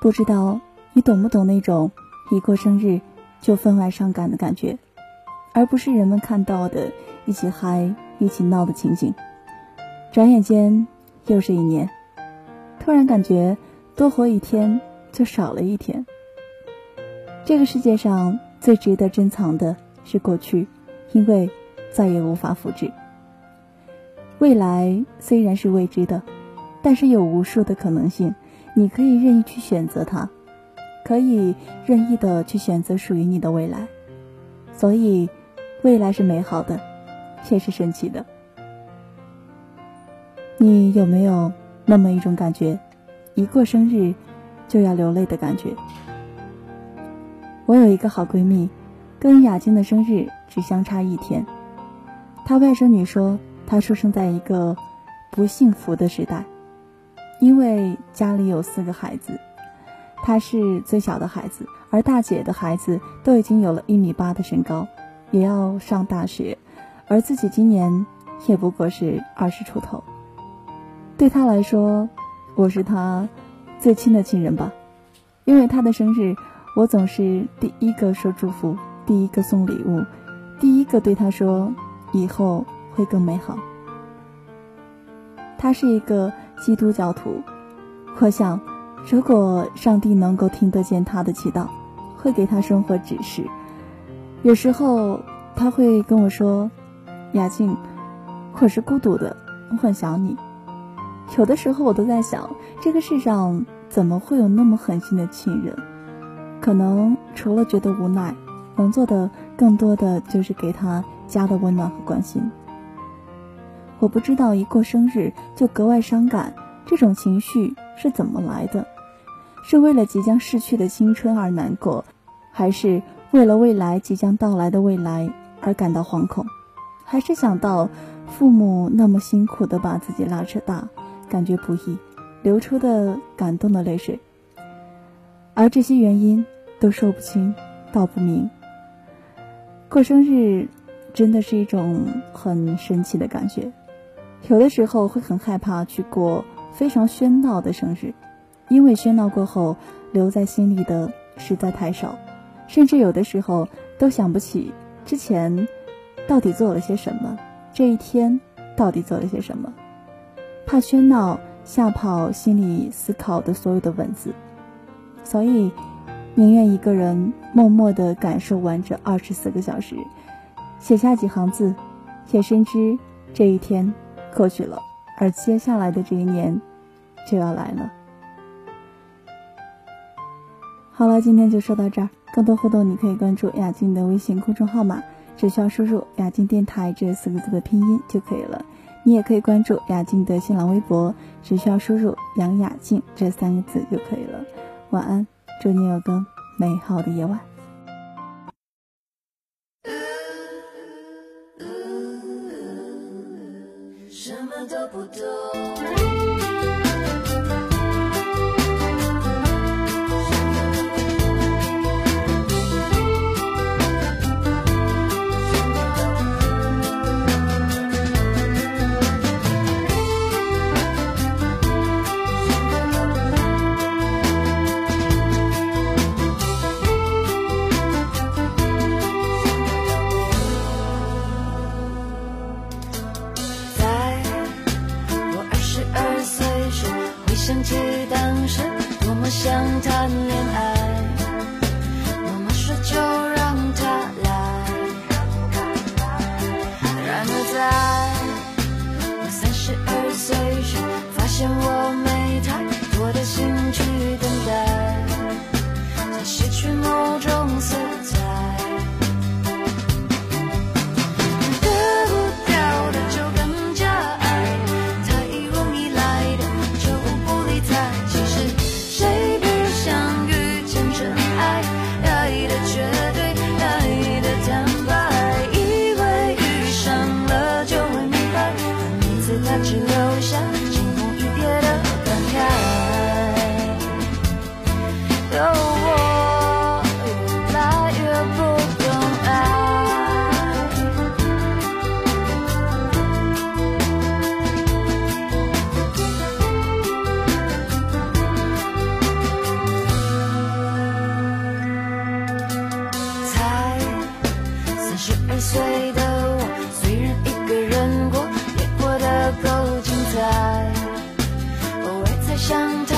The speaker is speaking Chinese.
不知道你懂不懂那种一过生日就分外伤感的感觉，而不是人们看到的一起嗨、一起闹的情景。转眼间又是一年，突然感觉多活一天就少了一天。这个世界上最值得珍藏的是过去，因为再也无法复制。未来虽然是未知的，但是有无数的可能性，你可以任意去选择它，可以任意的去选择属于你的未来。所以，未来是美好的，也是神奇的。你有没有那么一种感觉，一过生日就要流泪的感觉？我有一个好闺蜜，跟雅静的生日只相差一天。她外甥女说。她出生在一个不幸福的时代，因为家里有四个孩子，他是最小的孩子，而大姐的孩子都已经有了一米八的身高，也要上大学，而自己今年也不过是二十出头。对他来说，我是他最亲的亲人吧，因为他的生日，我总是第一个说祝福，第一个送礼物，第一个对他说以后。会更美好。他是一个基督教徒，我想，如果上帝能够听得见他的祈祷，会给他生活指示。有时候他会跟我说：“雅静，我是孤独的，我很想你。”有的时候我都在想，这个世上怎么会有那么狠心的亲人？可能除了觉得无奈，能做的更多的就是给他家的温暖和关心。我不知道一过生日就格外伤感，这种情绪是怎么来的？是为了即将逝去的青春而难过，还是为了未来即将到来的未来而感到惶恐？还是想到父母那么辛苦的把自己拉扯大，感觉不易，流出的感动的泪水？而这些原因都说不清道不明。过生日真的是一种很神奇的感觉。有的时候会很害怕去过非常喧闹的生日，因为喧闹过后留在心里的实在太少，甚至有的时候都想不起之前到底做了些什么，这一天到底做了些什么，怕喧闹吓跑心里思考的所有的文字，所以宁愿一个人默默地感受完这二十四个小时，写下几行字，也深知这一天。过去了，而接下来的这一年就要来了。好了，今天就说到这儿。更多互动，你可以关注雅静的微信公众号码，只需要输入“雅静电台”这四个字的拼音就可以了。你也可以关注雅静的新浪微博，只需要输入“杨雅静”这三个字就可以了。晚安，祝你有个美好的夜晚。想起当时多么想谈恋爱，想。